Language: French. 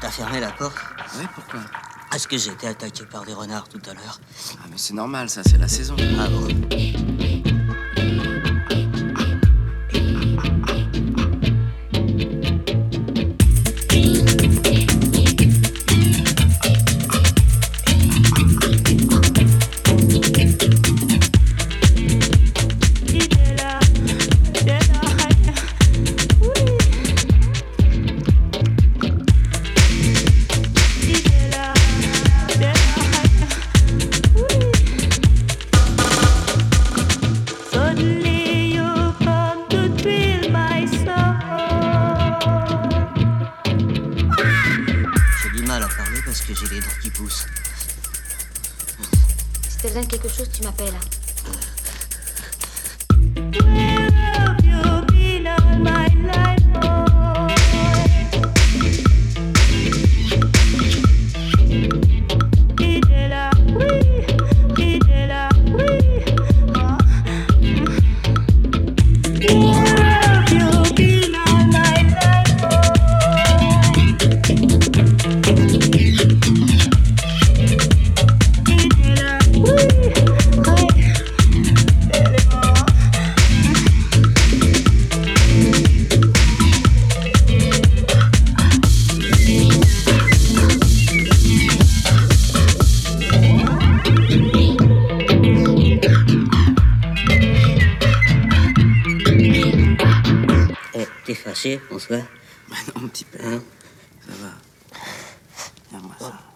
T'as fermé la porte Oui, pourquoi? Parce que j'ai été attaqué par des renards tout à l'heure. Ah, mais c'est normal, ça, c'est la saison. Ah bon j'ai les dents qui poussent. Si t'as besoin de quelque chose, tu m'appelles. Where Fâché, François Bah non, un petit peu. Hein? Ça va. Regarde-moi ça.